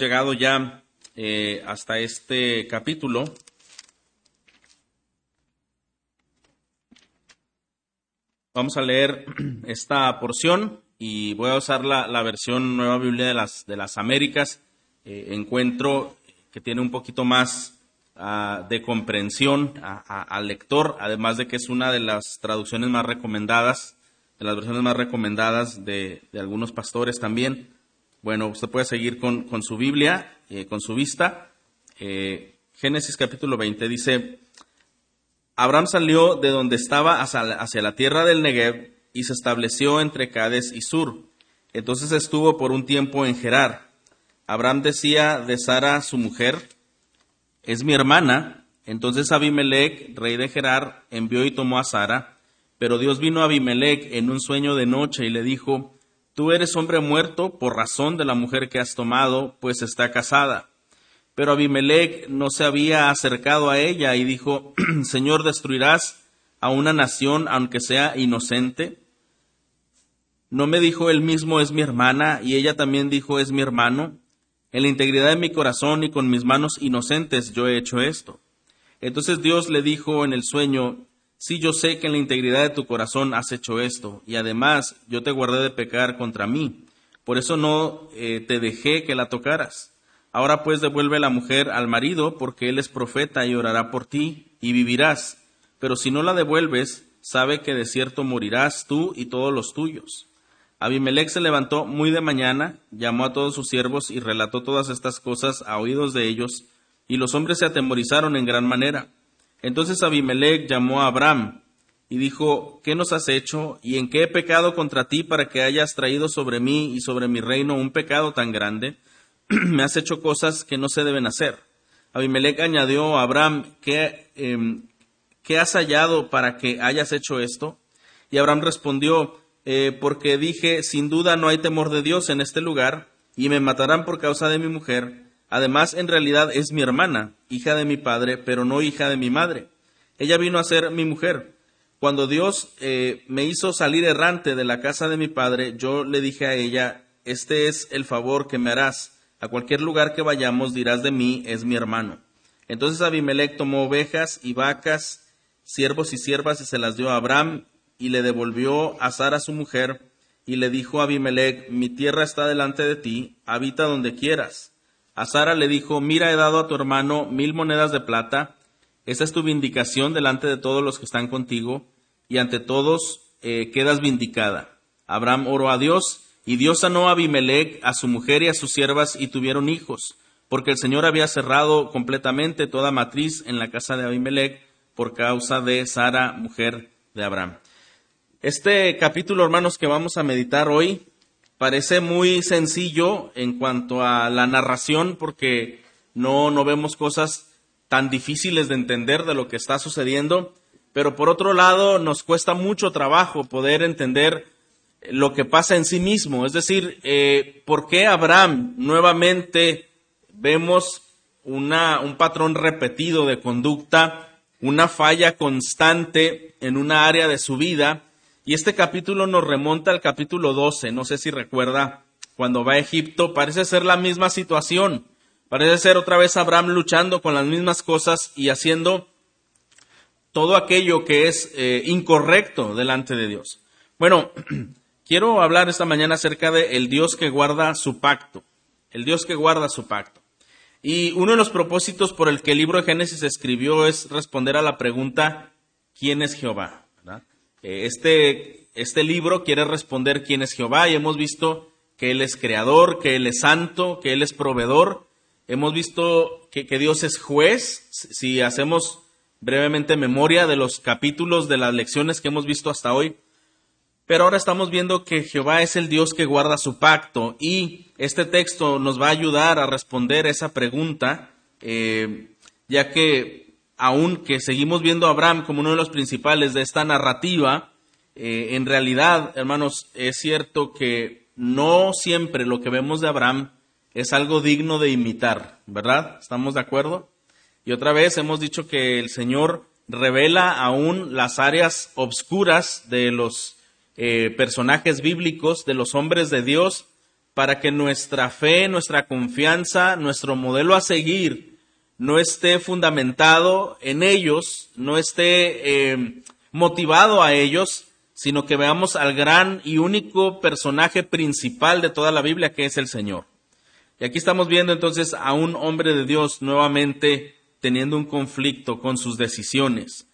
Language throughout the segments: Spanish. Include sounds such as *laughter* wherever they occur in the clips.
llegado ya eh, hasta este capítulo. Vamos a leer *clears throat* esta porción y voy a usar la, versión Nueva Biblia de las, de las Américas. Eh, encuentro que tiene un poquito más uh, de comprensión al lector, además de que es una de las traducciones más recomendadas, de las versiones más recomendadas de algunos pastores también. Bueno, usted puede seguir con, con su Biblia, eh, con su vista. Eh, Génesis capítulo 20 dice, Abraham salió de donde estaba hacia, la tierra del Negev y se estableció entre Cades y Sur. Entonces estuvo por un tiempo en Gerar. Abraham decía de Sara, su mujer, es mi hermana. Entonces Abimelech, rey de Gerar, envió y tomó a Sara. Pero Dios vino a Abimelech en un sueño de noche y le dijo, Tú eres hombre muerto por razón de la mujer que has tomado, pues está casada. Pero Abimelech no se había acercado a ella y dijo, *clears throat* Señor, ¿destruirás a una nación aunque sea inocente? ¿No me dijo él mismo es mi hermana y ella también dijo es mi hermano? En la integridad de mi corazón y con mis manos inocentes yo he hecho esto. Entonces Dios le dijo en el sueño, Sí, yo sé que en la integridad de tu corazón has hecho esto, y además yo te guardé de pecar contra mí. Por eso no eh, te dejé que la tocaras. Ahora pues devuelve la mujer al marido, porque él es profeta y orará por ti, y vivirás. Pero si no la devuelves, sabe que de cierto morirás tú y todos los tuyos. Abimelech se levantó muy de mañana, llamó a todos sus siervos y relató todas estas cosas a oídos de ellos, y los hombres se atemorizaron en gran manera. Entonces Abimelech llamó a Abraham y dijo, ¿qué nos has hecho y en qué he pecado contra ti para que hayas traído sobre mí y sobre mi reino un pecado tan grande? *clears throat* Me has hecho cosas que no se deben hacer. Abimelech añadió a Abraham, ¿qué, em, ¿qué has hallado para que hayas hecho esto? Y Abraham respondió, eh, porque dije, sin duda no hay temor de Dios en este lugar, y me matarán por causa de mi mujer, Además, en realidad es mi hermana, hija de mi padre, pero no hija de mi madre. Ella vino a ser mi mujer. Cuando Dios eh, me hizo salir errante de la casa de mi padre, yo le dije a ella, este es el favor que me harás. A cualquier lugar que vayamos dirás de mí, es mi hermano. Entonces Abimelech tomó ovejas y vacas, siervos y siervas, y se las dio a Abraham, y le devolvió a Sara su mujer, y le dijo a Abimelech, mi tierra está delante de ti, habita donde quieras. A Sara le dijo, mira, he dado a tu hermano mil monedas de plata, esa es tu vindicación delante de todos los que están contigo, y ante todos eh, quedas vindicada. Abraham oró a Dios, y Dios sanó a Abimelech, a su mujer y a sus siervas, y tuvieron hijos, porque el Señor había cerrado completamente toda matriz en la casa de Abimelech por causa de Sara, mujer de Abraham. Este capítulo, hermanos, que vamos a meditar hoy, parece muy sencillo en cuanto a la narración porque no, no vemos cosas tan difíciles de entender de lo que está sucediendo, pero por otro lado nos cuesta mucho trabajo poder entender lo que pasa en sí mismo, es decir, eh, por qué Abraham nuevamente vemos una, un patrón repetido de conducta, una falla constante en una área de su vida, y este capítulo nos remonta al capítulo 12, no sé si recuerda, cuando va a Egipto, parece ser la misma situación, parece ser otra vez Abraham luchando con las mismas cosas y haciendo todo aquello que es eh, incorrecto delante de Dios. Bueno, *clears throat* quiero hablar esta mañana acerca de el Dios que guarda su pacto, el Dios que guarda su pacto. Y uno de los propósitos por el que el libro de Génesis escribió es responder a la pregunta, ¿quién es Jehová? Eh, este, este libro quiere responder quién es Jehová y hemos visto que Él es creador, que Él es santo, que Él es proveedor. Hemos visto que, que Dios es juez. Si hacemos brevemente memoria de los capítulos de las lecciones que hemos visto hasta hoy, pero ahora estamos viendo que Jehová es el Dios que guarda su pacto y este texto nos va a ayudar a responder esa pregunta, eh, ya que aunque seguimos viendo a Abraham como uno de los principales de esta narrativa, eh, en realidad, hermanos, es cierto que no siempre lo que vemos de Abraham es algo digno de imitar, ¿verdad? ¿Estamos de acuerdo? Y otra vez hemos dicho que el Señor revela aún las áreas obscuras de los eh, personajes bíblicos, de los hombres de Dios, para que nuestra fe, nuestra confianza, nuestro modelo a seguir no esté fundamentado en ellos, no esté eh, motivado a ellos, sino que veamos al gran y único personaje principal de toda la Biblia, que es el Señor. Y aquí estamos viendo entonces a un hombre de Dios nuevamente teniendo un conflicto con sus decisiones.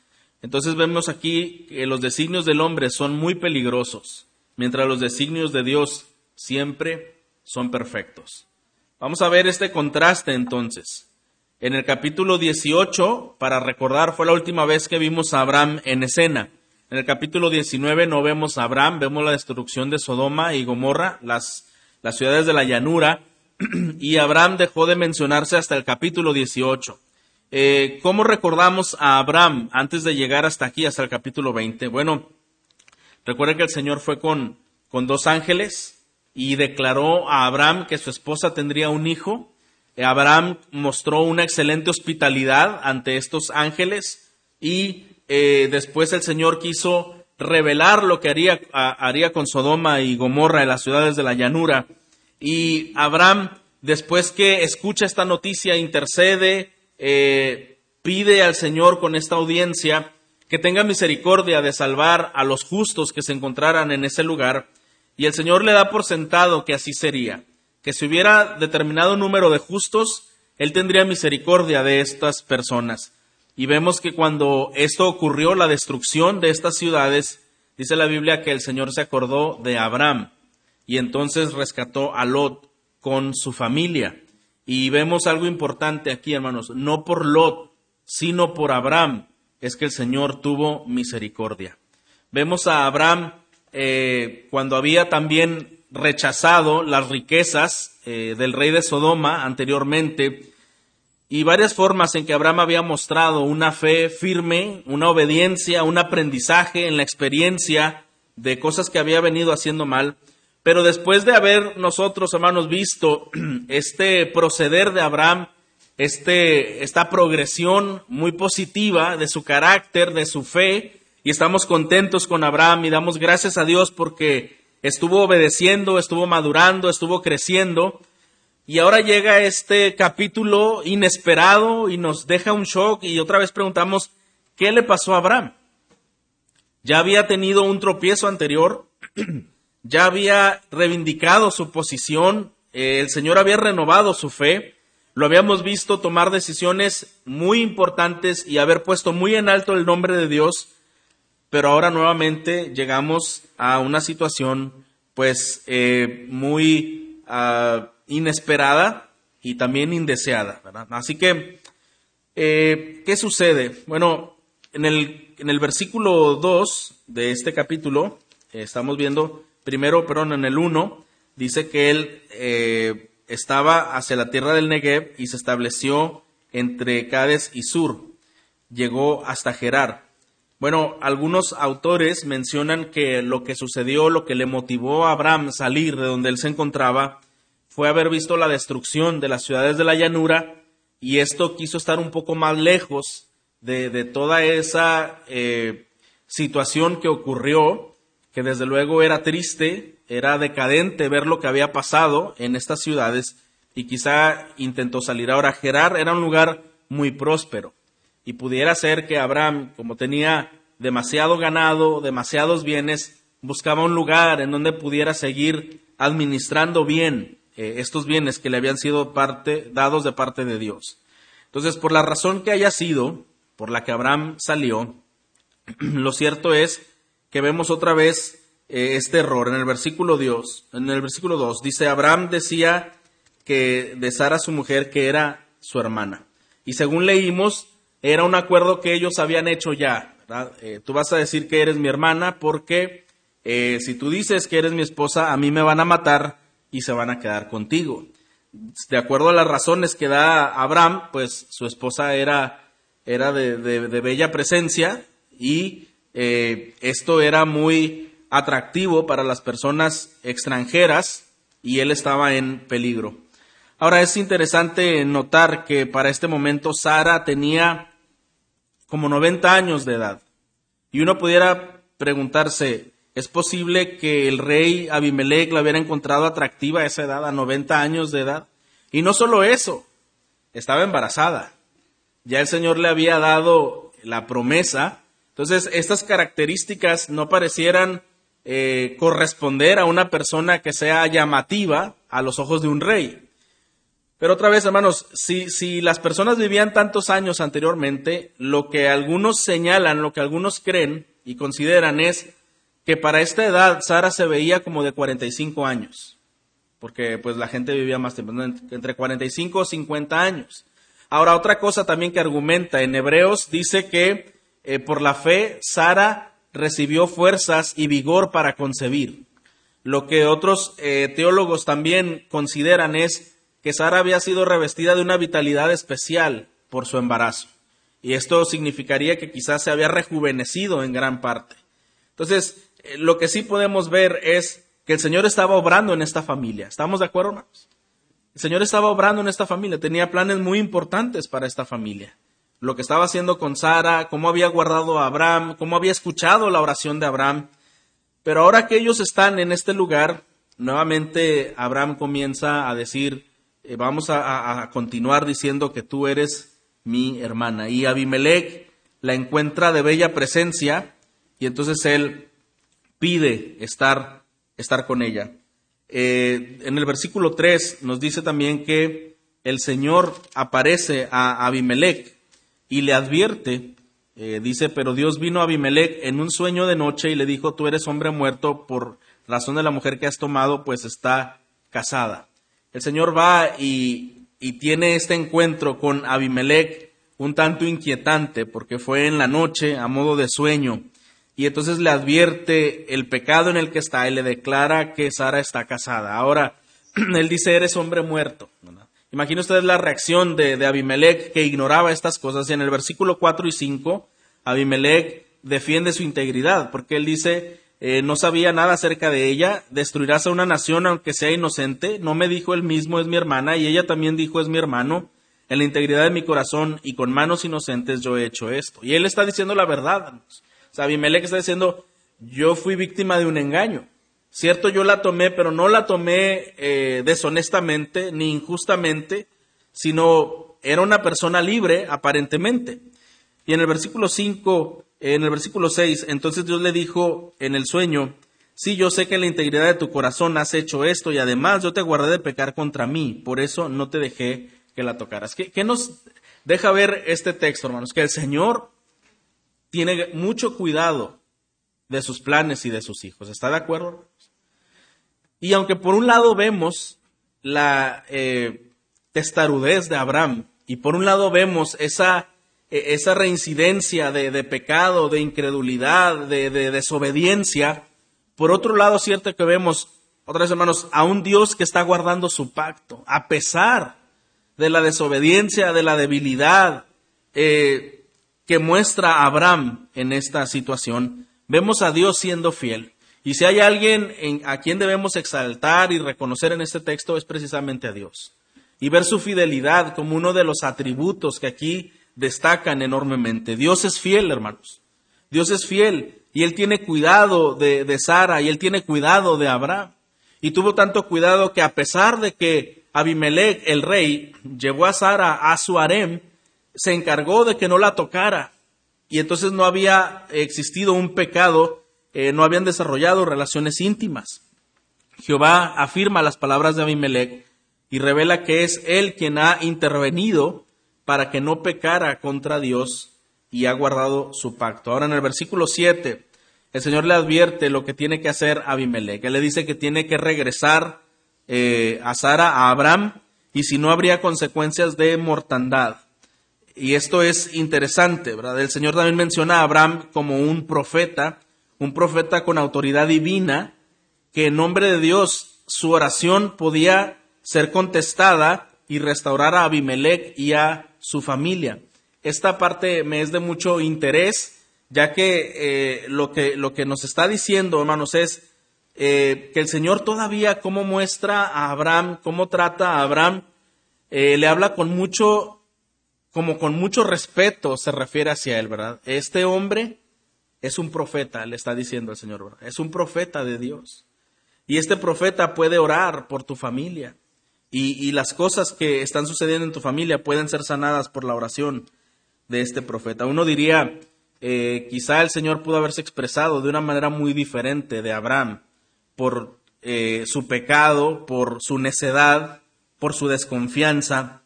Entonces vemos aquí que los designios del hombre son muy peligrosos, mientras los designios de Dios siempre son perfectos. Vamos a ver este contraste entonces. En el capítulo 18, para recordar, fue la última vez que vimos a Abraham en escena. En el capítulo 19 no vemos a Abraham, vemos la destrucción de Sodoma y Gomorra, las, las ciudades de la llanura, *clears throat* y Abraham dejó de mencionarse hasta el capítulo 18. Eh, ¿Cómo recordamos a Abraham antes de llegar hasta aquí, hasta el capítulo 20? Bueno, recuerden que el Señor fue con, con dos ángeles y declaró a Abraham que su esposa tendría un hijo. Abraham mostró una excelente hospitalidad ante estos ángeles y eh, después el Señor quiso revelar lo que haría, con Sodoma y Gomorra en las ciudades de la llanura. Y Abraham, después que escucha esta noticia, intercede, eh, pide al Señor con esta audiencia que tenga misericordia de salvar a los justos que se encontraran en ese lugar, y el Señor le da por sentado que así sería, que si hubiera determinado número de justos, Él tendría misericordia de estas personas. Y vemos que cuando esto ocurrió, la destrucción de estas ciudades, dice la Biblia que el Señor se acordó de Abraham y entonces rescató a Lot con su familia. Y vemos algo importante aquí, hermanos, no por Lot, sino por Abraham, es que el Señor tuvo misericordia. Vemos a Abraham eh, cuando había también rechazado las riquezas eh, del rey de Sodoma anteriormente, y varias formas en que Abraham había mostrado una fe firme, una obediencia, un aprendizaje en la experiencia de cosas que había venido haciendo mal. Pero después de haber nosotros, hermanos, visto *clears throat* este proceder de Abraham, este, esta progresión muy positiva de su carácter, de su fe, y estamos contentos con Abraham y damos gracias a Dios porque estuvo obedeciendo, estuvo madurando, estuvo creciendo. Y ahora llega este capítulo inesperado y nos deja un shock y otra vez preguntamos, ¿qué le pasó a Abraham? Ya había tenido un tropiezo anterior, *clears throat* ya había reivindicado su posición, eh, el Señor había renovado su fe, lo habíamos visto tomar decisiones muy importantes y haber puesto muy en alto el nombre de Dios, pero ahora nuevamente llegamos a una situación pues eh, muy ah, inesperada y también indeseada. Así que, eh, ¿qué sucede? Bueno, en el, en el versículo 2 de este capítulo, estamos viendo primero, perdón, en el 1, dice que él eh, estaba hacia la tierra del Negev y se estableció entre Cades y Sur. Llegó hasta Gerar. Bueno, algunos autores mencionan que lo que sucedió, lo que le motivó a Abraham salir de donde él se encontraba, fue haber visto la destrucción de las ciudades de la llanura y esto quiso estar un poco más lejos de, toda esa eh, situación que ocurrió que desde luego era triste, era decadente ver lo que había pasado en estas ciudades y quizá intentó salir. Ahora, Gerar era un lugar muy próspero y pudiera ser que Abraham, como tenía demasiado ganado, demasiados bienes, buscaba un lugar en donde pudiera seguir administrando bien eh, estos bienes que le habían sido parte, dados de parte de Dios. Entonces, por la razón que haya sido, por la que Abraham salió, *clears throat* lo cierto es que vemos otra vez eh, este error en el versículo Dios, en el versículo 2 dice Abraham decía que de Sara su mujer que era su hermana. Y según leímos, era un acuerdo que ellos habían hecho ya. Eh, tú vas a decir que eres mi hermana porque eh, si tú dices que eres mi esposa, a mí me van a matar y se van a quedar contigo. De acuerdo a las razones que da Abraham, pues su esposa era, era de, de bella presencia y eh, esto era muy atractivo para las personas extranjeras y él estaba en peligro. Ahora es interesante notar que para este momento Sara tenía como 90 años de edad. Y uno pudiera preguntarse, Es posible que el rey Abimelech la hubiera encontrado atractiva a esa edad, a 90 años de edad. Y no solo eso, estaba embarazada. Ya el Señor le había dado la promesa. Entonces, estas características no parecieran eh, corresponder a una persona que sea llamativa a los ojos de un rey. Pero otra vez, hermanos, si, las personas vivían tantos años anteriormente, lo que algunos señalan, lo que algunos creen y consideran es que para esta edad Sara se veía como de 45 años, porque pues la gente vivía más tiempo, entre 45 o 50 años. Ahora, otra cosa también que argumenta en Hebreos dice que eh, por la fe Sara recibió fuerzas y vigor para concebir. Lo que otros eh, teólogos también consideran es que Sara había sido revestida de una vitalidad especial por su embarazo. Y esto significaría que quizás se había rejuvenecido en gran parte. Entonces, eh, lo que sí podemos ver es que el Señor estaba obrando en esta familia. ¿Estamos de acuerdo, hermanos? El Señor estaba obrando en esta familia, tenía planes muy importantes para esta familia. Lo que estaba haciendo con Sara, cómo había guardado a Abraham, cómo había escuchado la oración de Abraham. Pero ahora que ellos están en este lugar, nuevamente Abraham comienza a decir, eh, vamos a, continuar diciendo que tú eres mi hermana. Y Abimelech la encuentra de bella presencia y entonces él pide estar, estar con ella. Eh, en el versículo 3 nos dice también que el Señor aparece a Abimelech y le advierte, eh, dice, pero Dios vino a Abimelech en un sueño de noche y le dijo, tú eres hombre muerto por razón de la mujer que has tomado, pues está casada. El Señor va y, y tiene este encuentro con Abimelech un tanto inquietante porque fue en la noche a modo de sueño y entonces le advierte el pecado en el que está y le declara que Sara está casada. Ahora, *clears throat* él dice, eres hombre muerto. Imagina ustedes la reacción de, de, Abimelech que ignoraba estas cosas. Y en el versículo 4 y 5, Abimelech defiende su integridad, porque él dice, eh, no sabía nada acerca de ella, destruirás a una nación aunque sea inocente, no me dijo él mismo es mi hermana, y ella también dijo es mi hermano, en la integridad de mi corazón y con manos inocentes yo he hecho esto. Y él está diciendo la verdad. O sea, está diciendo, yo fui víctima de un engaño. Cierto, yo la tomé, pero no la tomé eh, deshonestamente ni injustamente, sino era una persona libre aparentemente. Y en el versículo 5, en el versículo 6, entonces Dios le dijo en el sueño, sí, yo sé que en la integridad de tu corazón has hecho esto y además yo te guardé de pecar contra mí, por eso no te dejé que la tocaras. ¿Qué, nos deja ver este texto, hermanos? Que el Señor tiene mucho cuidado de sus planes y de sus hijos. ¿Está de acuerdo? Y aunque por un lado vemos la eh, testarudez de Abraham y por un lado vemos esa, esa reincidencia de, pecado, de incredulidad, de, de, desobediencia, por otro lado cierto que vemos, otras hermanos, a un Dios que está guardando su pacto, a pesar de la desobediencia, de la debilidad, eh, que muestra Abraham en esta situación, vemos a Dios siendo fiel. Y si hay alguien a quien debemos exaltar y reconocer en este texto es precisamente a Dios. Y ver su fidelidad como uno de los atributos que aquí destacan enormemente. Dios es fiel, hermanos. Dios es fiel y Él tiene cuidado de, de Sara y Él tiene cuidado de Abraham. Y tuvo tanto cuidado que a pesar de que Abimelech, el rey, llevó a Sara a su harem, se encargó de que no la tocara. Y entonces no había existido un pecado, eh, no habían desarrollado relaciones íntimas. Jehová afirma las palabras de Abimelech y revela que es él quien ha intervenido para que no pecara contra Dios y ha guardado su pacto. Ahora en el versículo 7, el Señor le advierte lo que tiene que hacer Abimelech. Él le dice que tiene que regresar eh, a Sara, a Abraham, y si no habría consecuencias de mortandad. Y esto es interesante, ¿verdad? El Señor también menciona a Abraham como un profeta, un profeta con autoridad divina, que en nombre de Dios su oración podía ser contestada y restaurar a Abimelech y a su familia. Esta parte me es de mucho interés, ya que, eh, lo, que lo que nos está diciendo, hermanos, es eh, que el Señor todavía, cómo muestra a Abraham, cómo trata a Abraham, eh, le habla con mucho como con mucho respeto se refiere hacia él, ¿verdad? Este hombre es un profeta, le está diciendo el Señor. Es un profeta de Dios. Y este profeta puede orar por tu familia. Y, las cosas que están sucediendo en tu familia pueden ser sanadas por la oración de este profeta. Uno diría, eh, quizá el Señor pudo haberse expresado de una manera muy diferente de Abraham por eh, su pecado, por su necedad, por su desconfianza,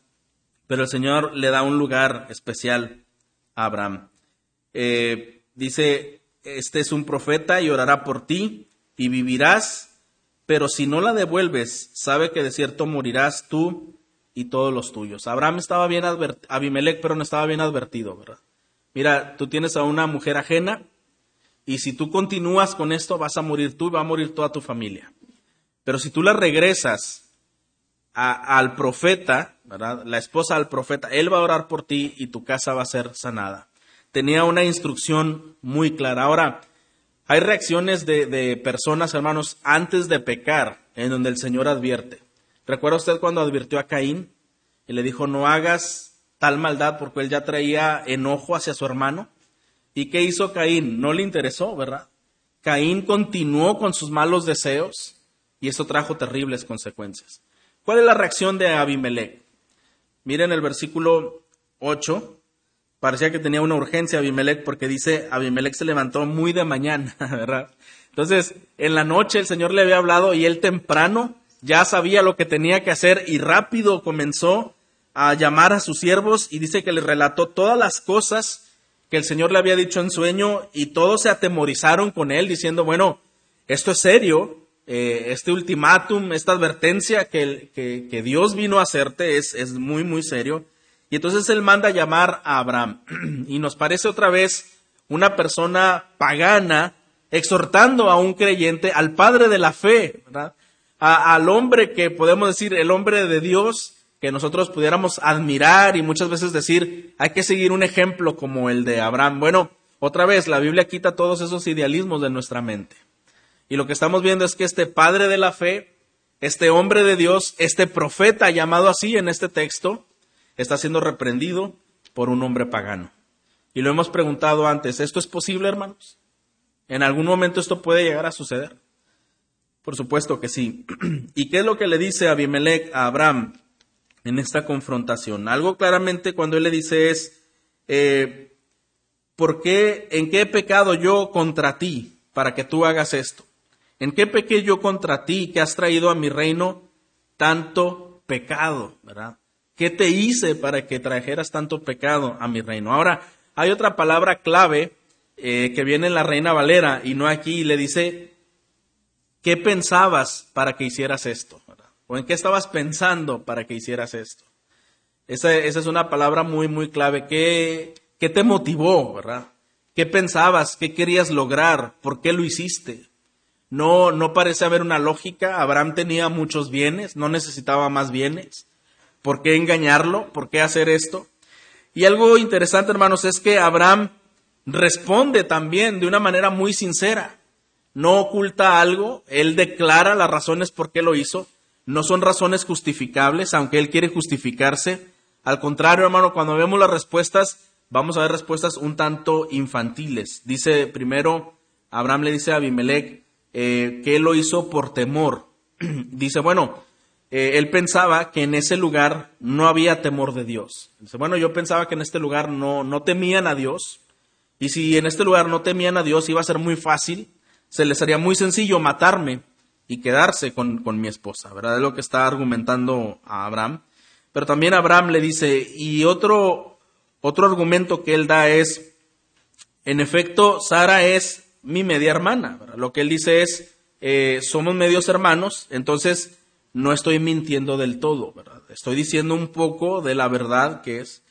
pero el Señor le da un lugar especial a Abraham. Eh, dice, este es un profeta y orará por ti y vivirás pero si no la devuelves, sabe que de cierto morirás tú y todos los tuyos. Abraham estaba bien advertido, Abimelech, pero no estaba bien advertido, ¿verdad? Mira, tú tienes a una mujer ajena y si tú continúas con esto, vas a morir tú y va a morir toda tu familia. Pero si tú la regresas al profeta, ¿verdad? La esposa al profeta, él va a orar por ti y tu casa va a ser sanada. Tenía una instrucción muy clara. Ahora, hay reacciones de, personas, hermanos, antes de pecar, en donde el Señor advierte. ¿Recuerda usted cuando advirtió a Caín y le dijo, no hagas tal maldad porque él ya traía enojo hacia su hermano? ¿Y qué hizo Caín? No le interesó, ¿verdad? Caín continuó con sus malos deseos y eso trajo terribles consecuencias. ¿Cuál es la reacción de Abimelech? Miren el versículo 8, parecía que tenía una urgencia Abimelech porque dice, Abimelech se levantó muy de mañana, *laughs* ¿verdad? Entonces, en la noche el Señor le había hablado y él temprano ya sabía lo que tenía que hacer y rápido comenzó a llamar a sus siervos y dice que le relató todas las cosas que el Señor le había dicho en sueño y todos se atemorizaron con él diciendo, bueno, esto es serio, eh, este ultimátum, esta advertencia que, que, Dios vino a hacerte es, es muy, muy serio. Y entonces él manda a llamar a Abraham. *clears throat* Y nos parece otra vez una persona pagana exhortando a un creyente, al padre de la fe, al hombre que podemos decir, el hombre de Dios, que nosotros pudiéramos admirar y muchas veces decir, hay que seguir un ejemplo como el de Abraham. Bueno, otra vez, la Biblia quita todos esos idealismos de nuestra mente. Y lo que estamos viendo es que este padre de la fe, este hombre de Dios, este profeta llamado así en este texto, está siendo reprendido por un hombre pagano. Y lo hemos preguntado antes, ¿esto es posible, hermanos? ¿En algún momento esto puede llegar a suceder? Por supuesto que sí. *clears throat* ¿Y qué es lo que le dice Abimelech a Abraham en esta confrontación? Algo claramente cuando él le dice es, eh, ¿por qué, en qué he pecado yo contra ti para que tú hagas esto? ¿En qué pequé yo contra ti que has traído a mi reino tanto pecado? ¿Verdad? ¿Qué te hice para que trajeras tanto pecado a mi reino? Ahora, hay otra palabra clave eh, que viene en la Reina Valera y no aquí, y le dice, ¿qué pensabas para que hicieras esto? ¿O en qué estabas pensando para que hicieras esto? Esa, esa es una palabra muy, muy clave. ¿Qué, ¿Qué te motivó, verdad? ¿Qué pensabas? ¿Qué querías lograr? ¿Por qué lo hiciste? No, no parece haber una lógica. Abraham tenía muchos bienes, no necesitaba más bienes. ¿Por qué engañarlo? ¿Por qué hacer esto? Y algo interesante, hermanos, es que Abraham responde también de una manera muy sincera. No oculta algo, él declara las razones por qué lo hizo. No son razones justificables, aunque él quiere justificarse. Al contrario, hermano, cuando vemos las respuestas, vamos a ver respuestas un tanto infantiles. Dice primero, Abraham le dice a Abimelech eh, que él lo hizo por temor. *clears throat* dice, bueno, eh, él pensaba que en ese lugar no había temor de Dios. Dice, bueno, yo pensaba que en este lugar no, no temían a Dios. Y si en este lugar no temían a Dios, iba a ser muy fácil, se les haría muy sencillo matarme y quedarse con, con mi esposa, ¿verdad? Es lo que está argumentando a Abraham. Pero también Abraham le dice, y otro, otro argumento que él da es, en efecto, Sara es mi media hermana. Lo que él dice es, eh, somos medios hermanos, entonces no estoy mintiendo del todo, ¿verdad? Estoy diciendo un poco de la verdad que es.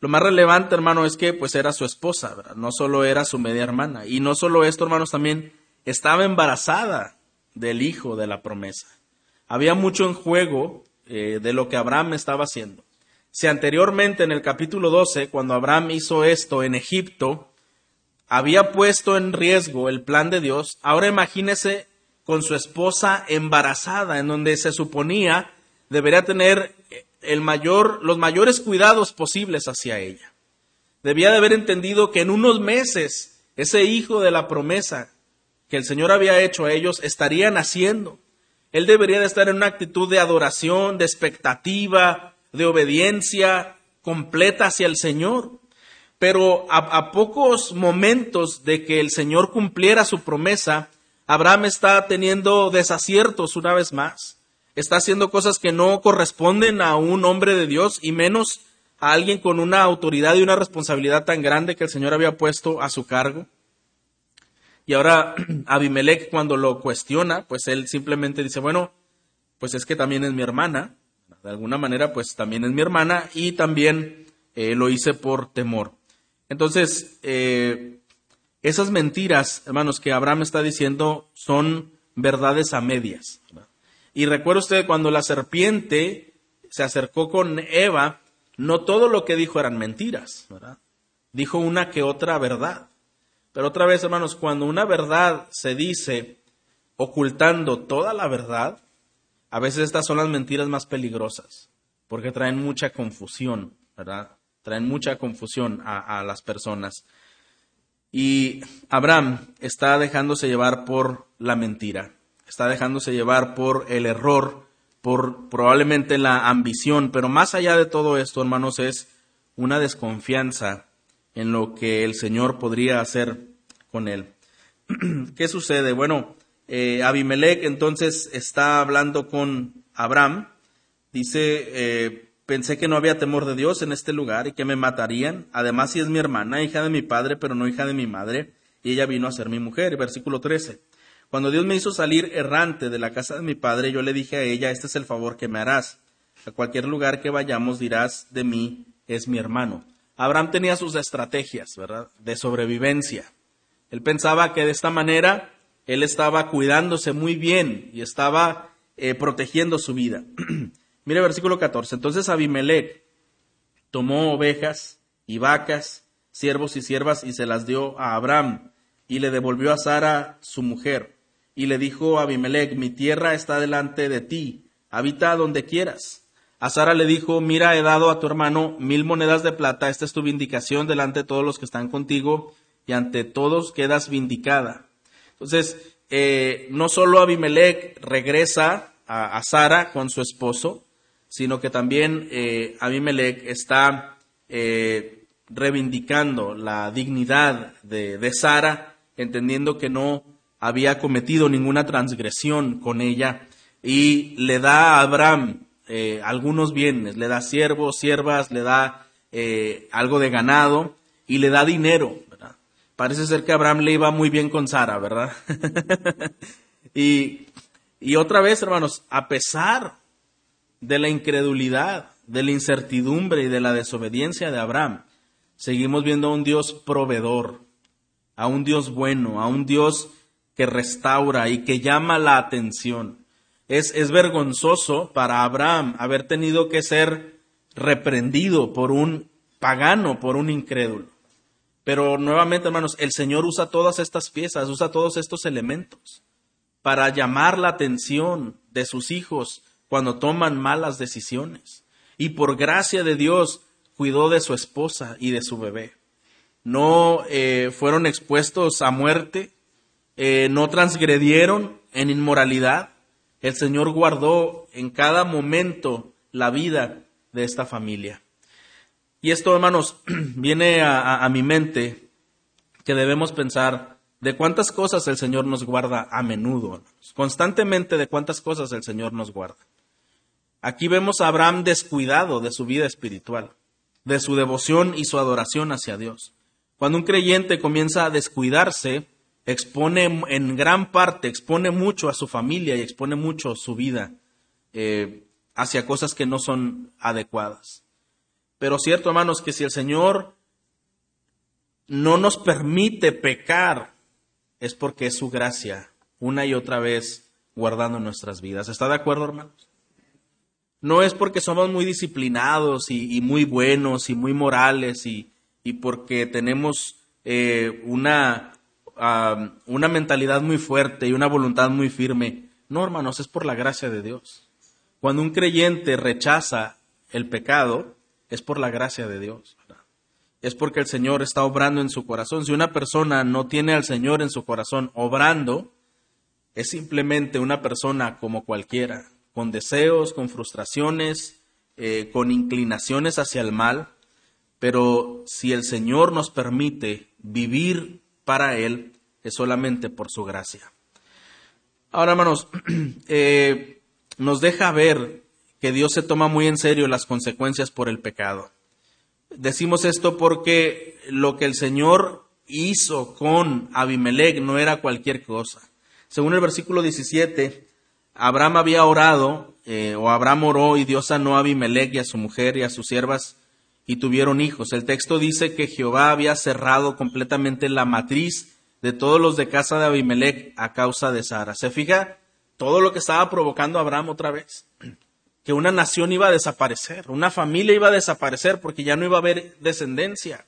Lo más relevante, hermano, es que pues era su esposa, ¿verdad? No solo era su media hermana. Y no solo esto, hermanos, también estaba embarazada del hijo de la promesa. Había mucho en juego eh, de lo que Abraham estaba haciendo. Si anteriormente en el capítulo 12, cuando Abraham hizo esto en Egipto, había puesto en riesgo el plan de Dios, ahora imagínese con su esposa embarazada, en donde se suponía debería tener el mayor, los mayores cuidados posibles hacia ella. Debía de haber entendido que en unos meses ese hijo de la promesa que el Señor había hecho a ellos, estaría naciendo. Él debería de estar en una actitud de adoración, de expectativa, de obediencia completa hacia el Señor. Pero a, pocos momentos de que el Señor cumpliera su promesa, Abraham está teniendo desaciertos una vez más. Está haciendo cosas que no corresponden a un hombre de Dios y menos a alguien con una autoridad y una responsabilidad tan grande que el Señor había puesto a su cargo. Y ahora *clears throat* Abimelech cuando lo cuestiona, pues él simplemente dice, bueno, pues es que también es mi hermana, de alguna manera pues también es mi hermana y también eh, lo hice por temor. Entonces, eh, esas mentiras, hermanos, que Abraham está diciendo son verdades a medias. Y recuerda usted cuando la serpiente se acercó con Eva, no todo lo que dijo eran mentiras, Dijo una que otra verdad. Pero otra vez, hermanos, cuando una verdad se dice ocultando toda la verdad, a veces estas son las mentiras más peligrosas, porque traen mucha confusión, ¿verdad? Traen mucha confusión a las personas. Y Abraham está dejándose llevar por la mentira, está dejándose llevar por el error, por probablemente la ambición, pero más allá de todo esto, hermanos, es una desconfianza en lo que el Señor podría hacer con él. *clears throat* ¿Qué sucede? Bueno, eh, Abimelech entonces está hablando con Abraham, dice, eh, pensé que no había temor de Dios en este lugar y que me matarían, además si es mi hermana, hija de mi padre, pero no hija de mi madre, y ella vino a ser mi mujer. Versículo 13. Cuando Dios me hizo salir errante de la casa de mi padre, yo le dije a ella, este es el favor que me harás. A cualquier lugar que vayamos dirás de mí, es mi hermano. Abraham tenía sus estrategias, ¿verdad? De sobrevivencia. Él pensaba que de esta manera él estaba cuidándose muy bien y estaba eh, protegiendo su vida. *clears throat* Mire versículo 14. Entonces Abimelech tomó ovejas y vacas, siervos y siervas y se las dio a Abraham y le devolvió a Sara su mujer. Y le dijo a Abimelech, mi tierra está delante de ti, habita donde quieras. A Sara le dijo, mira, he dado a tu hermano mil monedas de plata, esta es tu vindicación delante de todos los que están contigo, y ante todos quedas vindicada. Entonces, eh, no solo Abimelech regresa a, Sara con su esposo, sino que también eh, Abimelech está eh, reivindicando la dignidad de, de Sara, entendiendo que no había cometido ninguna transgresión con ella, y le da a Abraham eh, algunos bienes, le da siervos, siervas, le da eh, algo de ganado y le da dinero. Parece ser que Abraham le iba muy bien con Sara, ¿verdad? *laughs* y, y otra vez, hermanos, a pesar de la incredulidad, de la incertidumbre y de la desobediencia de Abraham, seguimos viendo a un Dios proveedor, a un Dios bueno, a un Dios que restaura y que llama la atención. Es, vergonzoso para Abraham haber tenido que ser reprendido por un pagano, por un incrédulo. Pero nuevamente, hermanos, el Señor usa todas estas piezas, usa todos estos elementos para llamar la atención de sus hijos cuando toman malas decisiones. Y por gracia de Dios cuidó de su esposa y de su bebé. No eh, fueron expuestos a muerte, eh, no transgredieron en inmoralidad, el Señor guardó en cada momento la vida de esta familia. Y esto, hermanos, *clears throat* viene a, mi mente que debemos pensar de cuántas cosas el Señor nos guarda a menudo, constantemente de cuántas cosas el Señor nos guarda. Aquí vemos a Abraham descuidado de su vida espiritual, de su devoción y su adoración hacia Dios. Cuando un creyente comienza a descuidarse, expone en gran parte, expone mucho a su familia y expone mucho su vida eh, hacia cosas que no son adecuadas. Pero cierto, hermanos, que si el Señor no nos permite pecar, es porque es su gracia, una y otra vez, guardando nuestras vidas. ¿Está de acuerdo, hermanos? No es porque somos muy disciplinados y, muy buenos y muy morales y, porque tenemos eh, una una mentalidad muy fuerte y una voluntad muy firme. No, hermanos, es por la gracia de Dios. Cuando un creyente rechaza el pecado, es por la gracia de Dios. es porque el Señor está obrando en su corazón. Si una persona no tiene al Señor en su corazón obrando, es simplemente una persona como cualquiera, con deseos, con frustraciones, eh, con inclinaciones hacia el mal. Pero si el Señor nos permite vivir para Él, es solamente por su gracia. Ahora, hermanos, *clears throat* eh, nos deja ver que Dios se toma muy en serio las consecuencias por el pecado. Decimos esto porque lo que el Señor hizo con Abimelech no era cualquier cosa. Según el versículo 17, Abraham había orado, eh, o Abraham oró y Dios sanó a Abimelech y a su mujer y a sus siervas y tuvieron hijos. El texto dice que Jehová había cerrado completamente la matriz de todos los de casa de Abimelech a causa de Sara. ¿Se fija todo lo que estaba provocando Abraham otra vez? Que una nación iba a desaparecer, una familia iba a desaparecer porque ya no iba a haber descendencia.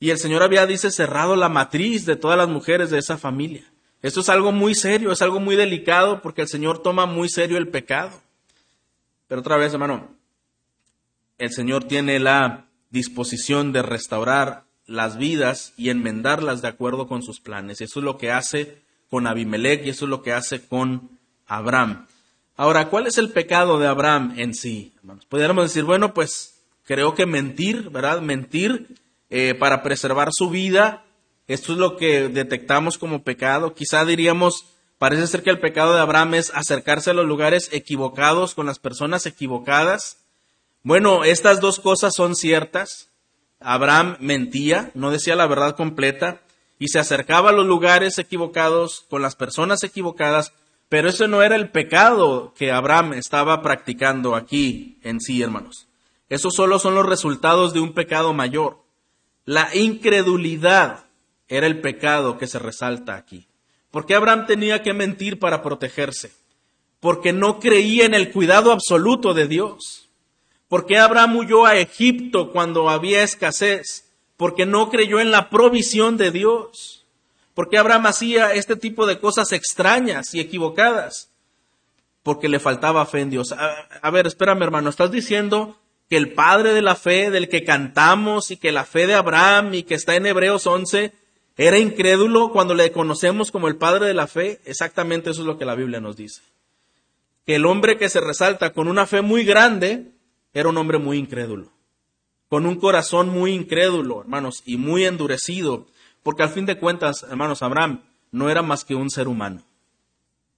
Y el Señor había, dice, cerrado la matriz de todas las mujeres de esa familia. Esto es algo muy serio, es algo muy delicado porque el Señor toma muy serio el pecado. Pero otra vez, hermano, el Señor tiene la disposición de restaurar las vidas y enmendarlas de acuerdo con sus planes. Eso es lo que hace con Abimelech y eso es lo que hace con Abraham. Ahora, ¿cuál es el pecado de Abraham en sí? Podríamos decir, bueno, pues creo que mentir, ¿verdad? Mentir eh, para preservar su vida. Esto es lo que detectamos como pecado. Quizá diríamos, parece ser que el pecado de Abraham es acercarse a los lugares equivocados con las personas equivocadas. Bueno, estas dos cosas son ciertas. Abraham mentía, no decía la verdad completa y se acercaba a los lugares equivocados con las personas equivocadas, pero eso no era el pecado que Abraham estaba practicando aquí en sí, hermanos. Eso solo son los resultados de un pecado mayor. La incredulidad era el pecado que se resalta aquí. ¿Por qué Abraham tenía que mentir para protegerse? Porque no creía en el cuidado absoluto de Dios. ¿Por qué Abraham huyó a Egipto cuando había escasez? Porque no creyó en la provisión de Dios. ¿Por qué Abraham hacía este tipo de cosas extrañas y equivocadas? Porque le faltaba fe en Dios. A, ver, espérame hermano, ¿estás diciendo que el padre de la fe, del que cantamos y que la fe de Abraham y que está en Hebreos 11, era incrédulo cuando le conocemos como el padre de la fe? Exactamente eso es lo que la Biblia nos dice. Que el hombre que se resalta con una fe muy grande, era un hombre muy incrédulo, con un corazón muy incrédulo, hermanos, y muy endurecido, porque al fin de cuentas, hermanos, Abraham no era más que un ser humano,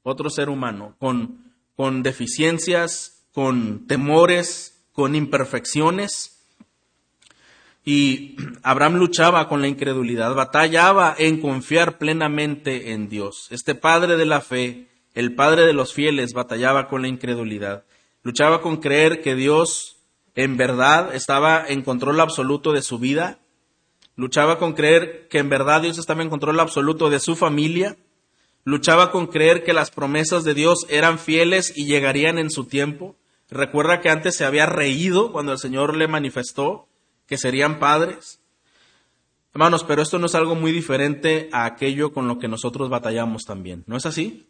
otro ser humano, con, con deficiencias, con temores, con imperfecciones. Y Abraham luchaba con la incredulidad, batallaba en confiar plenamente en Dios. Este padre de la fe, el padre de los fieles, batallaba con la incredulidad. Luchaba con creer que Dios en verdad estaba en control absoluto de su vida. Luchaba con creer que en verdad Dios estaba en control absoluto de su familia. Luchaba con creer que las promesas de Dios eran fieles y llegarían en su tiempo. Recuerda que antes se había reído cuando el Señor le manifestó que serían padres. Hermanos, pero esto no es algo muy diferente a aquello con lo que nosotros batallamos también. ¿No es así?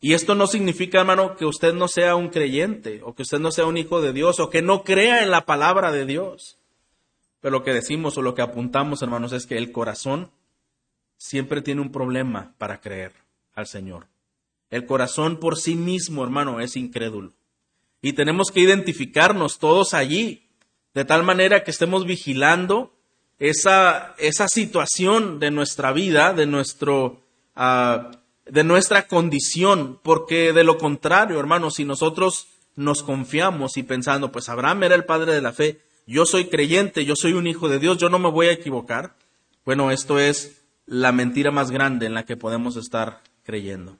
Y esto no significa, hermano, que usted no sea un creyente o que usted no sea un hijo de Dios o que no crea en la palabra de Dios. Pero lo que decimos o lo que apuntamos, hermanos, es que el corazón siempre tiene un problema para creer al Señor. El corazón por sí mismo, hermano, es incrédulo. Y tenemos que identificarnos todos allí, de tal manera que estemos vigilando esa, esa situación de nuestra vida, de nuestro... Ah, de nuestra condición, porque de lo contrario, hermanos, si nosotros nos confiamos y pensando, pues Abraham era el padre de la fe, yo soy creyente, yo soy un hijo de Dios, yo no me voy a equivocar, bueno, esto es la mentira más grande en la que podemos estar creyendo.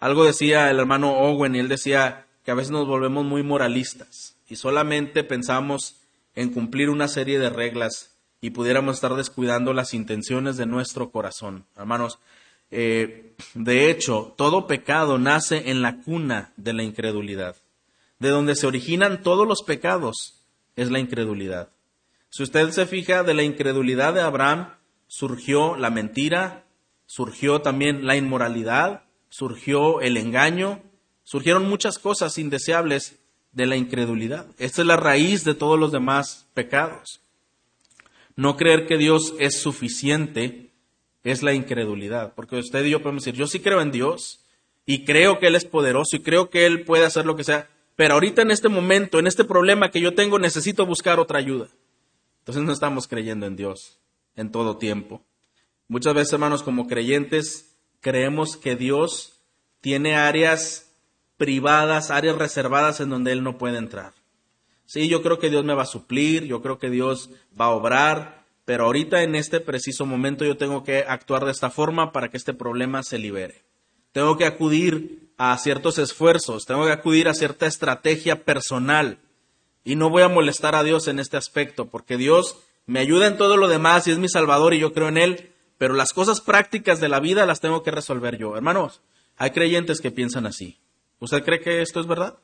Algo decía el hermano Owen y él decía que a veces nos volvemos muy moralistas y solamente pensamos en cumplir una serie de reglas y pudiéramos estar descuidando las intenciones de nuestro corazón. Hermanos, eh, de hecho, todo pecado nace en la cuna de la incredulidad. De donde se originan todos los pecados es la incredulidad. Si usted se fija, de la incredulidad de Abraham surgió la mentira, surgió también la inmoralidad, surgió el engaño, surgieron muchas cosas indeseables de la incredulidad. Esta es la raíz de todos los demás pecados. No creer que Dios es suficiente es la incredulidad, porque usted y yo podemos decir, yo sí creo en Dios y creo que Él es poderoso y creo que Él puede hacer lo que sea, pero ahorita en este momento, en este problema que yo tengo, necesito buscar otra ayuda. Entonces no estamos creyendo en Dios en todo tiempo. Muchas veces, hermanos, como creyentes, creemos que Dios tiene áreas privadas, áreas reservadas en donde Él no puede entrar. Sí, yo creo que Dios me va a suplir, yo creo que Dios va a obrar, pero ahorita en este preciso momento yo tengo que actuar de esta forma para que este problema se libere. Tengo que acudir a ciertos esfuerzos, tengo que acudir a cierta estrategia personal y no voy a molestar a Dios en este aspecto, porque Dios me ayuda en todo lo demás y es mi Salvador y yo creo en Él, pero las cosas prácticas de la vida las tengo que resolver yo. Hermanos, hay creyentes que piensan así. ¿Usted cree que esto es verdad?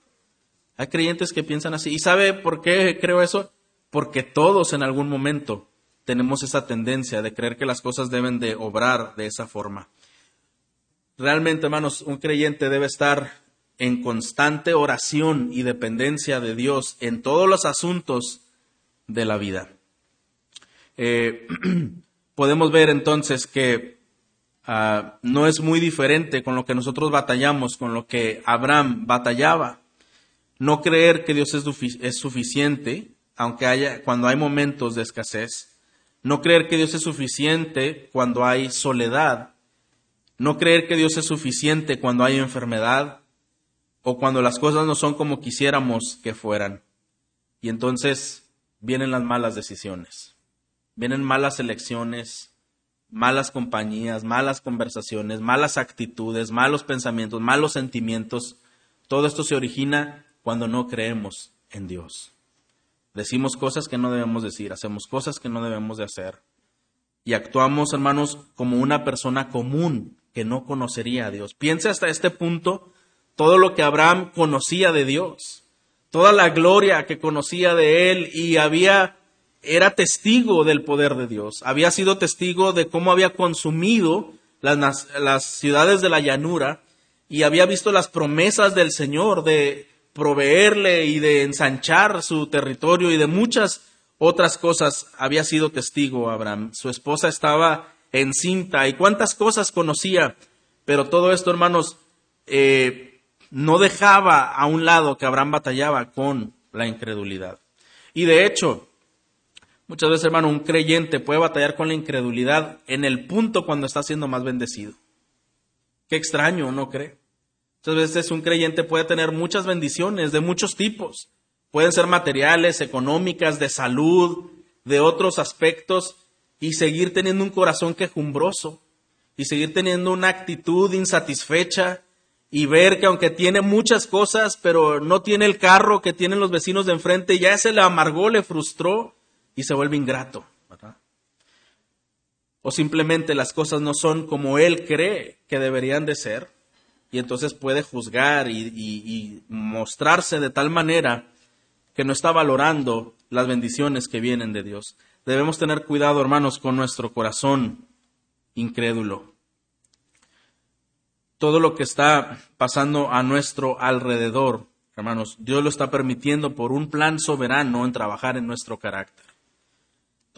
Hay creyentes que piensan así. ¿Y sabe por qué creo eso? Porque todos en algún momento tenemos esa tendencia de creer que las cosas deben de obrar de esa forma. Realmente, hermanos, un creyente debe estar en constante oración y dependencia de Dios en todos los asuntos de la vida. Eh, *clears throat* podemos ver entonces que ah, no es muy diferente con lo que nosotros batallamos, con lo que Abraham batallaba. No creer que Dios es, es suficiente, aunque haya, cuando hay momentos de escasez. No creer que Dios es suficiente cuando hay soledad. No creer que Dios es suficiente cuando hay enfermedad o cuando las cosas no son como quisiéramos que fueran. Y entonces vienen las malas decisiones, vienen malas elecciones, malas compañías, malas conversaciones, malas actitudes, malos pensamientos, malos sentimientos. Todo esto se origina cuando no creemos en Dios. Decimos cosas que no debemos decir, hacemos cosas que no debemos de hacer. Y actuamos, hermanos, como una persona común que no conocería a Dios. Piense hasta este punto todo lo que Abraham conocía de Dios, toda la gloria que conocía de él y había era testigo del poder de Dios, había sido testigo de cómo había consumido las, ciudades de la llanura y había visto las promesas del Señor de proveerle y de ensanchar su territorio y de muchas otras cosas había sido testigo Abraham. Su esposa estaba encinta y cuántas cosas conocía, pero todo esto, hermanos, eh, no dejaba a un lado que Abraham batallaba con la incredulidad. Y de hecho, muchas veces, hermano, un creyente puede batallar con la incredulidad en el punto cuando está siendo más bendecido. Qué extraño, ¿no cree? Muchas veces un creyente puede tener muchas bendiciones de muchos tipos. Pueden ser materiales, económicas, de salud, de otros aspectos, y seguir teniendo un corazón quejumbroso, y seguir teniendo una actitud insatisfecha, y ver que aunque tiene muchas cosas, pero no tiene el carro que tienen los vecinos de enfrente, ya se le amargó, le frustró, y se vuelve ingrato. O simplemente las cosas no son como él cree que deberían de ser y entonces puede juzgar y, mostrarse de tal manera que no está valorando las bendiciones que vienen de Dios. Debemos tener cuidado, hermanos, con nuestro corazón incrédulo. Todo lo que está pasando a nuestro alrededor, hermanos, Dios lo está permitiendo por un plan soberano en trabajar en nuestro carácter.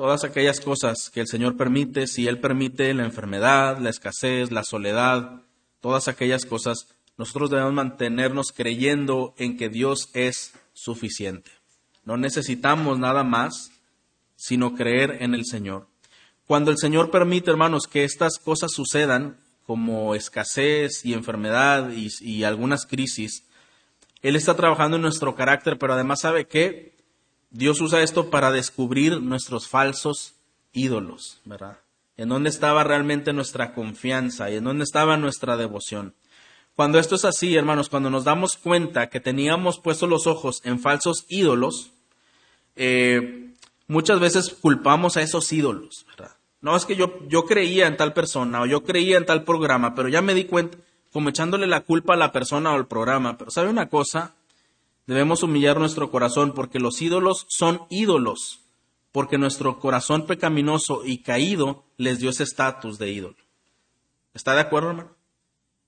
Todas aquellas cosas que el Señor permite, si Él permite la enfermedad, la escasez, la soledad, todas aquellas cosas, nosotros debemos mantenernos creyendo en que Dios es suficiente. No necesitamos nada más, sino creer en el Señor. Cuando el Señor permite, hermanos, que estas cosas sucedan, como escasez y enfermedad y, algunas crisis, Él está trabajando en nuestro carácter, pero además sabe que Dios usa esto para descubrir nuestros falsos ídolos, ¿verdad? en dónde estaba realmente nuestra confianza y en dónde estaba nuestra devoción. Cuando esto es así, hermanos, cuando nos damos cuenta que teníamos puestos los ojos en falsos ídolos, eh, muchas veces culpamos a esos ídolos, ¿verdad? No es que yo, yo creía en tal persona o yo creía en tal programa, pero ya me di cuenta, como echándole la culpa a la persona o al programa. Pero ¿sabe una cosa? Debemos humillar nuestro corazón porque los ídolos son ídolos porque nuestro corazón pecaminoso y caído les dio ese estatus de ídolo. ¿Está de acuerdo, hermano?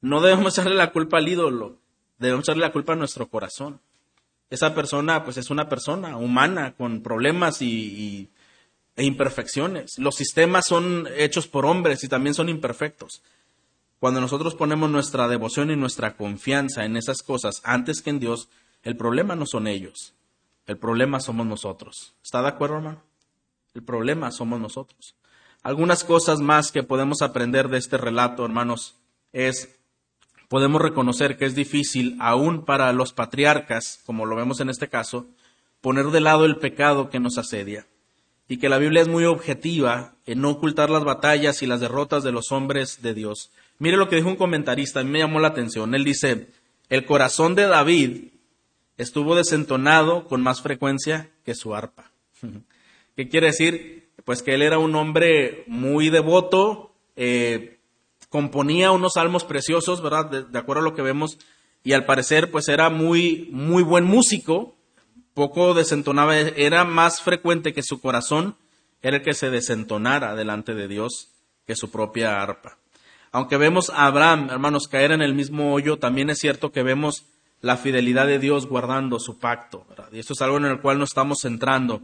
No debemos echarle la culpa al ídolo, debemos echarle la culpa a nuestro corazón. Esa persona, pues es una persona humana con problemas y, e imperfecciones. Los sistemas son hechos por hombres y también son imperfectos. Cuando nosotros ponemos nuestra devoción y nuestra confianza en esas cosas antes que en Dios, el problema no son ellos, el problema somos nosotros. ¿Está de acuerdo, hermano? El problema somos nosotros. Algunas cosas más que podemos aprender de este relato, hermanos, es, podemos reconocer que es difícil, aún para los patriarcas, como lo vemos en este caso, poner de lado el pecado que nos asedia y que la Biblia es muy objetiva en no ocultar las batallas y las derrotas de los hombres de Dios. Mire lo que dijo un comentarista, a mí me llamó la atención. Él dice, el corazón de David estuvo desentonado con más frecuencia que su arpa. *laughs* ¿Qué quiere decir? Pues que él era un hombre muy devoto, eh, componía unos salmos preciosos, ¿verdad? De, de, acuerdo a lo que vemos, y al parecer pues era muy, muy buen músico, poco desentonaba, era más frecuente que su corazón era el que se desentonara delante de Dios que su propia arpa. Aunque vemos a Abraham, hermanos, caer en el mismo hoyo, también es cierto que vemos la fidelidad de Dios guardando su pacto. Y esto es algo en el cual nos estamos centrando.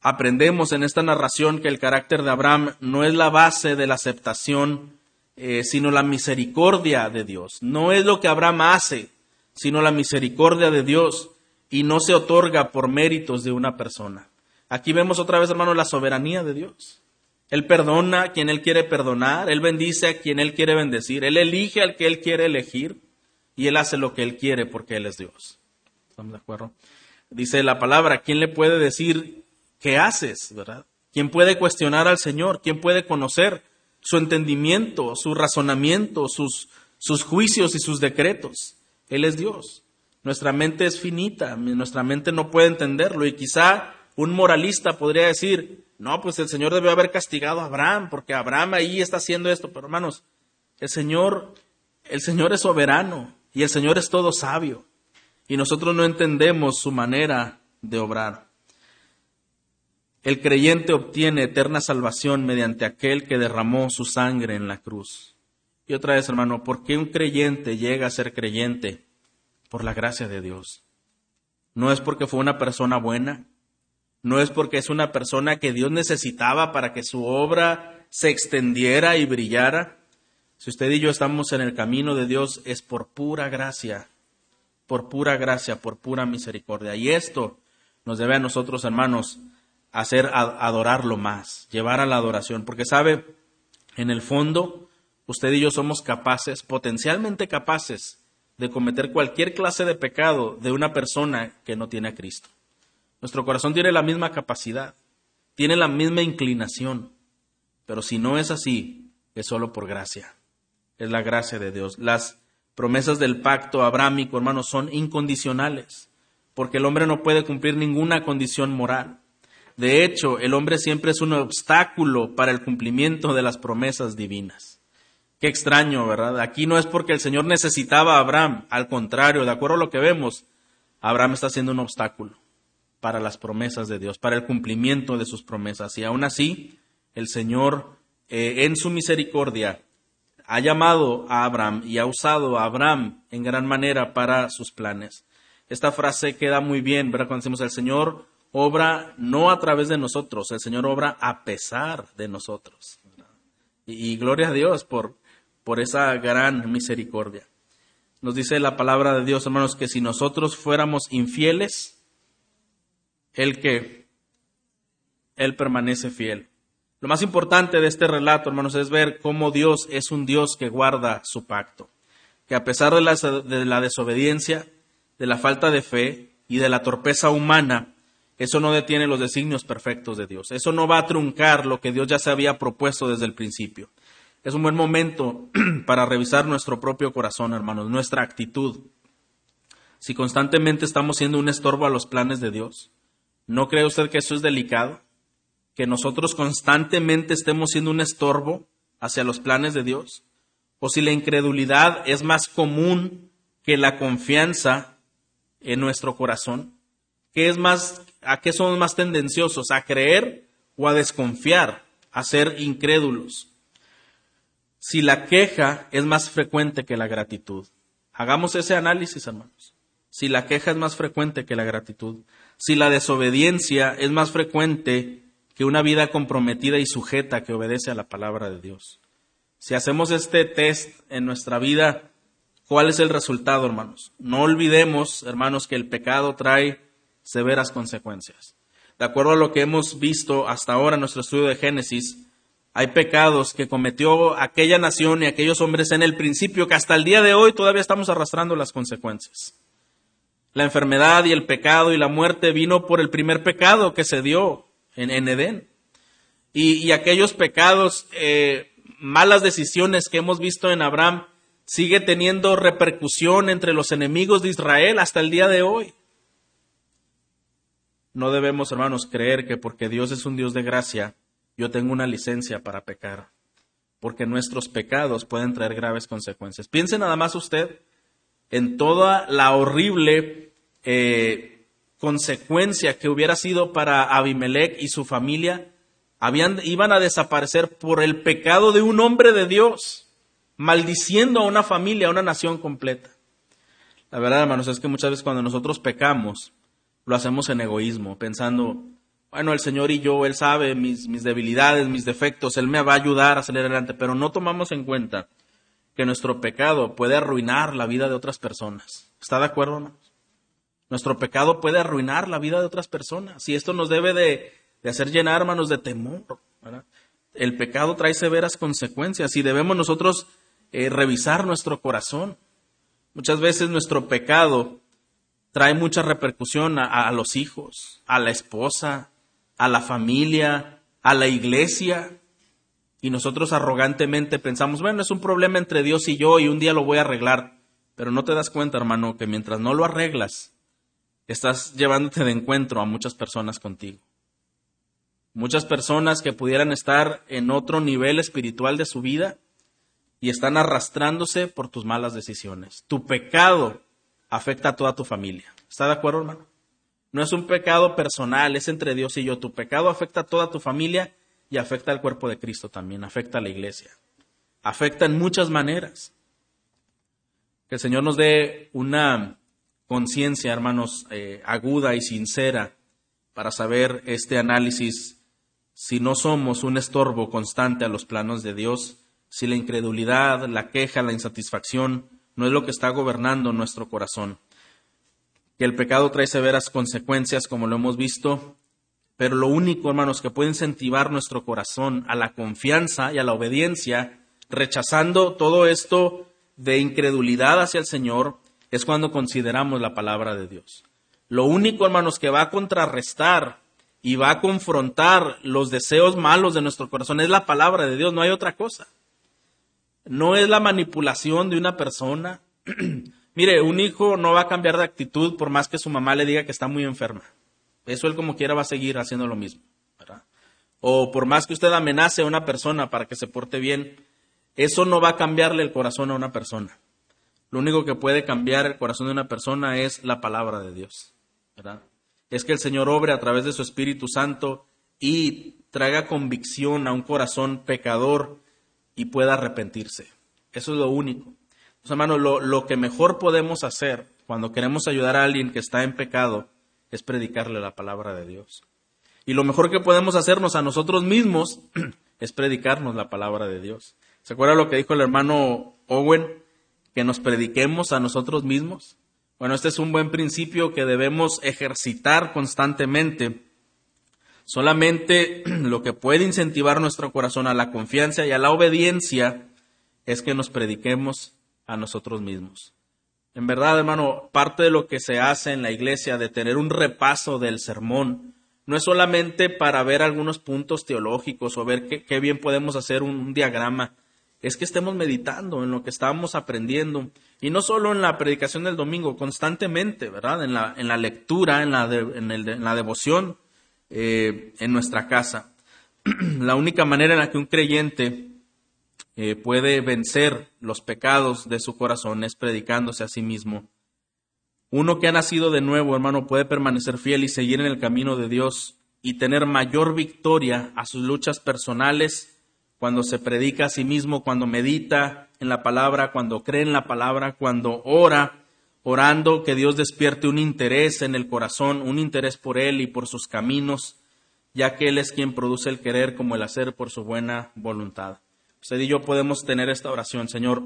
Aprendemos en esta narración que el carácter de Abraham no es la base de la aceptación, eh, sino la misericordia de Dios. No es lo que Abraham hace, sino la misericordia de Dios y no se otorga por méritos de una persona. Aquí vemos otra vez, hermano, la soberanía de Dios. Él perdona a quien Él quiere perdonar, Él bendice a quien Él quiere bendecir, Él elige al que Él quiere elegir y Él hace lo que Él quiere porque Él es Dios. ¿Estamos de acuerdo? Dice la palabra, ¿quién le puede decir qué haces, verdad? ¿Quién puede cuestionar al Señor? ¿Quién puede conocer su entendimiento, su razonamiento, sus, sus juicios y sus decretos? Él es Dios. Nuestra mente es finita, nuestra mente no puede entenderlo y quizá un moralista podría decir, no, pues el Señor debió haber castigado a Abraham porque Abraham ahí está haciendo esto, pero hermanos, el Señor, el Señor es soberano y el Señor es todo sabio y nosotros no entendemos su manera de obrar. El creyente obtiene eterna salvación mediante aquel que derramó su sangre en la cruz. Y otra vez, hermano, ¿por qué un creyente llega a ser creyente? por la gracia de Dios. No es porque fue una persona buena, no es porque es una persona que Dios necesitaba para que su obra se extendiera y brillara. Si usted y yo estamos en el camino de Dios es por pura gracia, por pura gracia, por pura misericordia. Y esto nos debe a nosotros, hermanos, hacer adorarlo más, llevar a la adoración, porque sabe, en el fondo, usted y yo somos capaces, potencialmente capaces, de cometer cualquier clase de pecado de una persona que no tiene a Cristo. Nuestro corazón tiene la misma capacidad, tiene la misma inclinación, pero si no es así, es solo por gracia. Es la gracia de Dios. Las promesas del pacto abrámico, hermanos, son incondicionales, porque el hombre no puede cumplir ninguna condición moral. De hecho, el hombre siempre es un obstáculo para el cumplimiento de las promesas divinas. Qué extraño, ¿verdad? Aquí no es porque el Señor necesitaba a Abraham, al contrario, de acuerdo a lo que vemos, Abraham está siendo un obstáculo para las promesas de Dios, para el cumplimiento de sus promesas. Y aún así, el Señor, eh, en su misericordia, ha llamado a Abraham y ha usado a Abraham en gran manera para sus planes. Esta frase queda muy bien, ¿verdad? Cuando decimos el Señor obra no a través de nosotros, el Señor obra a pesar de nosotros. y gloria a Dios por, por esa gran misericordia. Nos dice la palabra de Dios, hermanos, que si nosotros fuéramos infieles, Él que Él permanece fiel. Lo más importante de este relato, hermanos, es ver cómo Dios es un Dios que guarda su pacto. Que a pesar de la, de la desobediencia, de la falta de fe y de la torpeza humana, eso no detiene los designios perfectos de Dios. Eso no va a truncar lo que Dios ya se había propuesto desde el principio. Es un buen momento *clears throat* para revisar nuestro propio corazón, hermanos, nuestra actitud. Si constantemente estamos siendo un estorbo a los planes de Dios, ¿no cree usted que eso es delicado? Que nosotros constantemente estemos siendo un estorbo hacia los planes de Dios. O si la incredulidad es más común que la confianza en nuestro corazón. ¿Qué es más, ¿A qué somos más tendenciosos? ¿A creer o a desconfiar? ¿A ser incrédulos? si la queja es más frecuente que la gratitud. Hagamos ese análisis, hermanos. Si la queja es más frecuente que la gratitud, si la desobediencia es más frecuente que una vida comprometida y sujeta que obedece a la palabra de Dios. Si hacemos este test en nuestra vida, ¿cuál es el resultado, hermanos? No olvidemos, hermanos, que el pecado trae severas consecuencias. De acuerdo a lo que hemos visto hasta ahora en nuestro estudio de Génesis, hay pecados que cometió aquella nación y aquellos hombres en el principio que hasta el día de hoy todavía estamos arrastrando las consecuencias. La enfermedad y el pecado y la muerte vino por el primer pecado que se dio en, Edén. Y, aquellos pecados, eh, malas decisiones que hemos visto en Abraham, sigue teniendo repercusión entre los enemigos de Israel hasta el día de hoy. No debemos, hermanos, creer que porque Dios es un Dios de gracia, yo tengo una licencia para pecar, porque nuestros pecados pueden traer graves consecuencias. Piense nada más usted en toda la horrible eh, consecuencia que hubiera sido para Abimelech y su familia, habían, iban a desaparecer por el pecado de un hombre de Dios, maldiciendo a una familia, a una nación completa. La verdad, hermanos, es que muchas veces cuando nosotros pecamos, lo hacemos en egoísmo, pensando, bueno, el Señor y yo, Él sabe mis, mis debilidades, mis defectos, Él me va a ayudar a salir adelante, pero no tomamos en cuenta que nuestro pecado puede arruinar la vida de otras personas. ¿Está de acuerdo, hermanos? Nuestro pecado puede arruinar la vida de otras personas y esto nos debe de, hacer llenar, hermanos, de temor. El pecado trae severas consecuencias y debemos nosotros eh, revisar nuestro corazón. Muchas veces nuestro pecado trae mucha repercusión a, los hijos, a la esposa, a la familia, a la iglesia. Y nosotros arrogantemente pensamos, bueno, es un problema entre Dios y yo y un día lo voy a arreglar. Pero no te das cuenta, hermano, que mientras no lo arreglas, estás llevándote de encuentro a muchas personas contigo. Muchas personas que pudieran estar en otro nivel espiritual de su vida y están arrastrándose por tus malas decisiones. Tu pecado afecta a toda tu familia. ¿Está de acuerdo, hermano? No es un pecado personal, es entre Dios y yo. Tu pecado afecta a toda tu familia y afecta al cuerpo de Cristo también, afecta a la iglesia. Afecta en muchas maneras. Que el Señor nos dé una conciencia, hermanos, eh, aguda y sincera para saber este análisis si no somos un estorbo constante a los planos de Dios, si la incredulidad, la queja, la insatisfacción no es lo que está gobernando nuestro corazón. Que el pecado trae severas consecuencias, como lo hemos visto, pero lo único, hermanos, que puede incentivar nuestro corazón a la confianza y a la obediencia, rechazando todo esto de incredulidad hacia el Señor, es cuando consideramos la palabra de Dios. Lo único, hermanos, que va a contrarrestar y va a confrontar los deseos malos de nuestro corazón es la palabra de Dios, no hay otra cosa no es la manipulación de una persona. *clears throat* Mire, un hijo no va a cambiar de actitud por más que su mamá le diga que está muy enferma. Eso él como quiera va a seguir haciendo lo mismo. O por más que usted amenace a una persona para que se porte bien, eso no va a cambiarle el corazón a una persona. Lo único que puede cambiar el corazón de una persona es la palabra de Dios. Es que el Señor obre a través de su Espíritu Santo y traiga convicción a un corazón pecador y pueda arrepentirse. Eso es lo único. Pues, hermanos, lo, lo que mejor podemos hacer cuando queremos ayudar a alguien que está en pecado es predicarle la palabra de Dios. Y lo mejor que podemos hacernos a nosotros mismos *clears throat* es predicarnos la palabra de Dios. ¿Se acuerda lo que dijo el hermano Owen? Que nos prediquemos a nosotros mismos. Bueno, este es un buen principio que debemos ejercitar constantemente Solamente *clears throat* lo que puede incentivar nuestro corazón a la confianza y a la obediencia es que nos prediquemos a nosotros mismos. En verdad, hermano, parte de lo que se hace en la iglesia de tener un repaso del sermón no es solamente para ver algunos puntos teológicos o ver qué, bien podemos hacer un, diagrama, es que estemos meditando en lo que estamos aprendiendo y no solo en la predicación del domingo, constantemente, ¿verdad? En la, en la lectura, en la, en la devoción eh, en nuestra casa. *clears throat* la única manera en la que un creyente eh, puede vencer los pecados de su corazón es predicándose a sí mismo. Uno que ha nacido de nuevo, hermano, puede permanecer fiel y seguir en el camino de Dios y tener mayor victoria a sus luchas personales cuando se predica a sí mismo, cuando medita en la palabra, cuando cree en la palabra, cuando ora orando que Dios despierte un interés en el corazón, un interés por Él y por sus caminos, ya que Él es quien produce el querer como el hacer por su buena voluntad. Usted y yo podemos tener esta oración, Señor,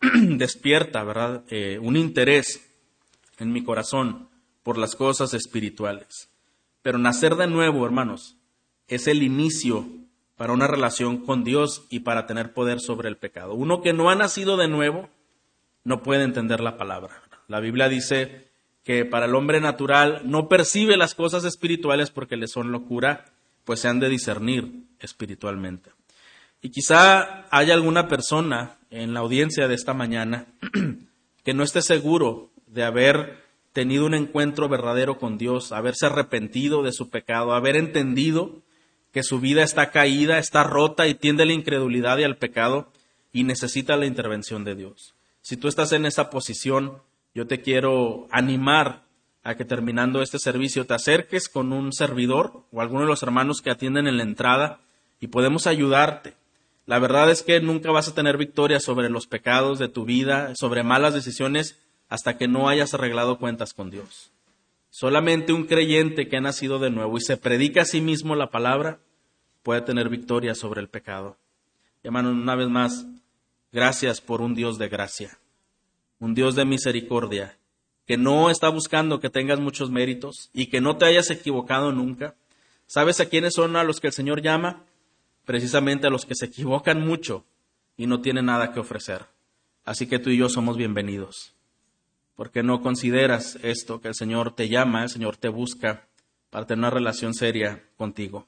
*clears throat* despierta, ¿verdad? Eh, un interés en mi corazón por las cosas espirituales. Pero nacer de nuevo, hermanos, es el inicio para una relación con Dios y para tener poder sobre el pecado. Uno que no ha nacido de nuevo no puede entender la palabra. La Biblia dice que para el hombre natural no percibe las cosas espirituales porque le son locura, pues se han de discernir espiritualmente. Y quizá haya alguna persona en la audiencia de esta mañana *clears throat* que no esté seguro de haber tenido un encuentro verdadero con Dios, haberse arrepentido de su pecado, haber entendido que su vida está caída, está rota y tiende a la incredulidad y al pecado y necesita la intervención de Dios. Si tú estás en esa posición, yo te quiero animar a que terminando este servicio te acerques con un servidor o alguno de los hermanos que atienden en la entrada y podemos ayudarte. La verdad es que nunca vas a tener victoria sobre los pecados de tu vida, sobre malas decisiones, hasta que no hayas arreglado cuentas con Dios. Solamente un creyente que ha nacido de nuevo y se predica a sí mismo la palabra puede tener victoria sobre el pecado. Hermano, una vez más, gracias por un Dios de gracia un Dios de misericordia, que no está buscando que tengas muchos méritos y que no te hayas equivocado nunca. ¿Sabes a quiénes son a los que el Señor llama? Precisamente a los que se equivocan mucho y no tienen nada que ofrecer. Así que tú y yo somos bienvenidos. Porque no consideras esto que el Señor te llama, el Señor te busca para tener una relación seria contigo.